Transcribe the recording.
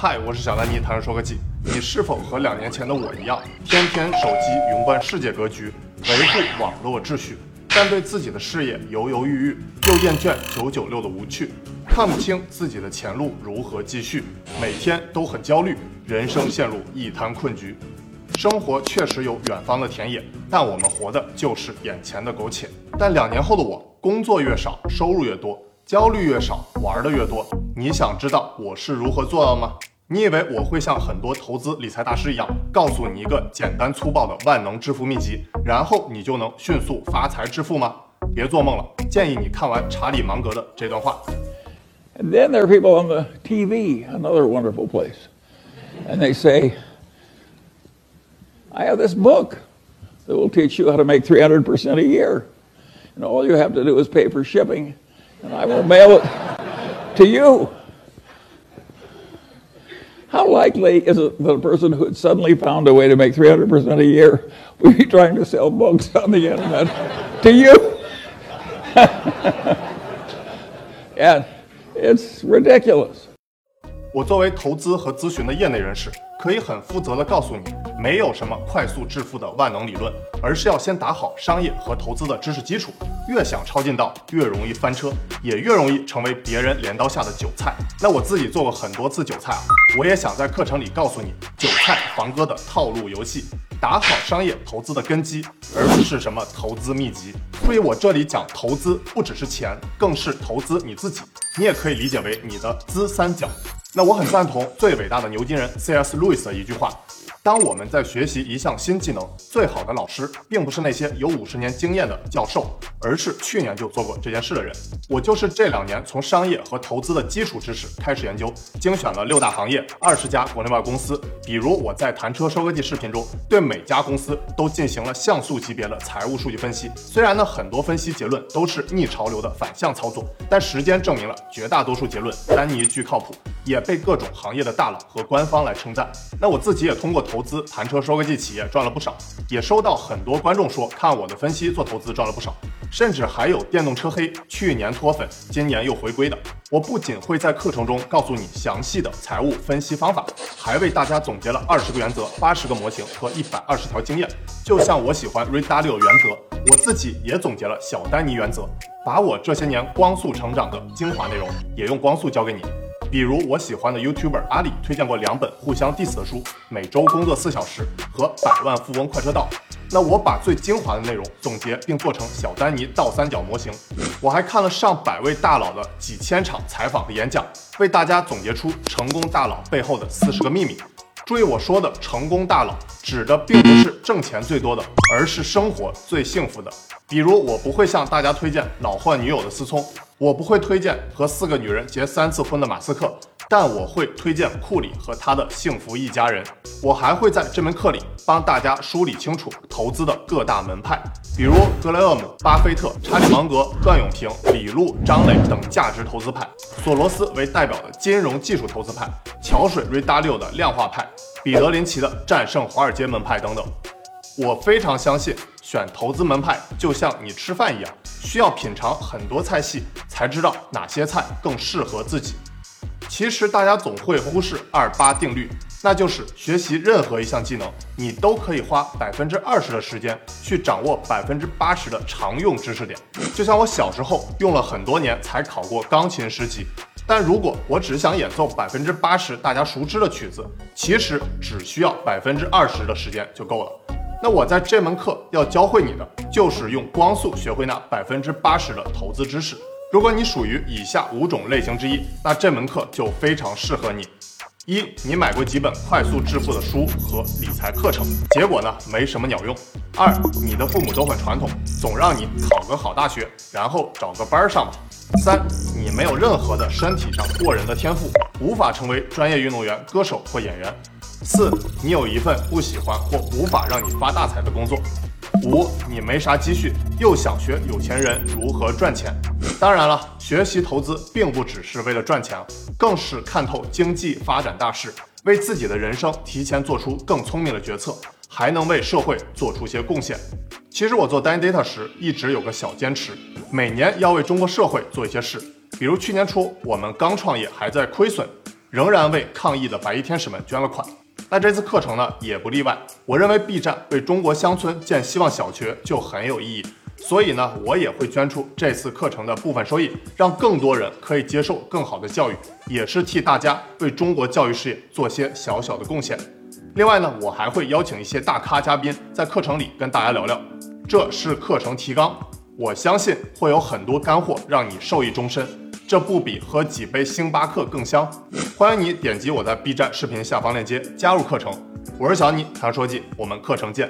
嗨，我是小丹尼，谈说科技。你是否和两年前的我一样，天天手机云观世界格局，维护网络秩序，但对自己的事业犹犹豫豫，又厌倦九九六的无趣，看不清自己的前路如何继续，每天都很焦虑，人生陷入一滩困局。生活确实有远方的田野，但我们活的就是眼前的苟且。但两年后的我，工作越少，收入越多，焦虑越少，玩的越多。你想知道我是如何做到吗？你以为我会像很多投资理财大师一样，告诉你一个简单粗暴的万能致富秘籍，然后你就能迅速发财致富吗？别做梦了！建议你看完查理芒格的这段话。And then there are people on the TV, another wonderful place, and they say. I have this book that will teach you how to make 300% a year. And all you have to do is pay for shipping, and I will mail it to you. How likely is it that a person who had suddenly found a way to make 300% a year would be trying to sell books on the internet to you? and it's ridiculous. 我作为投资和咨询的业内人士，可以很负责的告诉你，没有什么快速致富的万能理论，而是要先打好商业和投资的知识基础。越想抄近道，越容易翻车，也越容易成为别人镰刀下的韭菜。那我自己做过很多次韭菜啊，我也想在课程里告诉你，韭菜房哥的套路游戏，打好商业投资的根基，而不是什么投资秘籍。所以我这里讲投资，不只是钱，更是投资你自己。你也可以理解为你的资三角。那我很赞同最伟大的牛津人 C.S. 路易斯的一句话：当我们在学习一项新技能，最好的老师并不是那些有五十年经验的教授，而是去年就做过这件事的人。我就是这两年从商业和投资的基础知识开始研究，精选了六大行业、二十家国内外公司。比如我在谈车收割机视频中，对每家公司都进行了像素级别的财务数据分析。虽然呢，很多分析结论都是逆潮流的反向操作，但时间证明了绝大多数结论丹尼具靠谱。也被各种行业的大佬和官方来称赞。那我自己也通过投资盘车收割机企业赚了不少，也收到很多观众说看我的分析做投资赚了不少，甚至还有电动车黑去年脱粉，今年又回归的。我不仅会在课程中告诉你详细的财务分析方法，还为大家总结了二十个原则、八十个模型和一百二十条经验。就像我喜欢 Ray Dalio 原则，我自己也总结了小丹尼原则，把我这些年光速成长的精华内容也用光速教给你。比如我喜欢的 YouTuber 阿里推荐过两本互相 diss 的书，《每周工作四小时》和《百万富翁快车道》。那我把最精华的内容总结并做成小丹尼倒三角模型。我还看了上百位大佬的几千场采访和演讲，为大家总结出成功大佬背后的四十个秘密。注意我说的成功大佬，指的并不是挣钱最多的，而是生活最幸福的。比如我不会向大家推荐老换女友的思聪。我不会推荐和四个女人结三次婚的马斯克，但我会推荐库里和他的幸福一家人。我还会在这门课里帮大家梳理清楚投资的各大门派，比如格雷厄姆、巴菲特、查理芒格、段永平、李路、张磊等价值投资派，索罗斯为代表的金融技术投资派，桥水瑞达六的量化派，彼得林奇的战胜华尔街门派等等。我非常相信，选投资门派就像你吃饭一样，需要品尝很多菜系，才知道哪些菜更适合自己。其实大家总会忽视二八定律，那就是学习任何一项技能，你都可以花百分之二十的时间去掌握百分之八十的常用知识点。就像我小时候用了很多年才考过钢琴十级，但如果我只想演奏百分之八十大家熟知的曲子，其实只需要百分之二十的时间就够了。那我在这门课要教会你的，就是用光速学会那百分之八十的投资知识。如果你属于以下五种类型之一，那这门课就非常适合你。一，你买过几本快速致富的书和理财课程，结果呢没什么鸟用。二，你的父母都很传统，总让你考个好大学，然后找个班上吧。三，你没有任何的身体上过人的天赋，无法成为专业运动员、歌手或演员。四，你有一份不喜欢或无法让你发大财的工作。五，你没啥积蓄，又想学有钱人如何赚钱。当然了，学习投资并不只是为了赚钱，更是看透经济发展大势，为自己的人生提前做出更聪明的决策，还能为社会做出些贡献。其实我做 Data 时一直有个小坚持，每年要为中国社会做一些事。比如去年初我们刚创业还在亏损。仍然为抗疫的白衣天使们捐了款。那这次课程呢也不例外。我认为 B 站为中国乡村建希望小学就很有意义，所以呢我也会捐出这次课程的部分收益，让更多人可以接受更好的教育，也是替大家为中国教育事业做些小小的贡献。另外呢，我还会邀请一些大咖嘉宾在课程里跟大家聊聊。这是课程提纲，我相信会有很多干货让你受益终身，这不比喝几杯星巴克更香。欢迎你点击我在 B 站视频下方链接加入课程。我是小尼谈说记，我们课程见。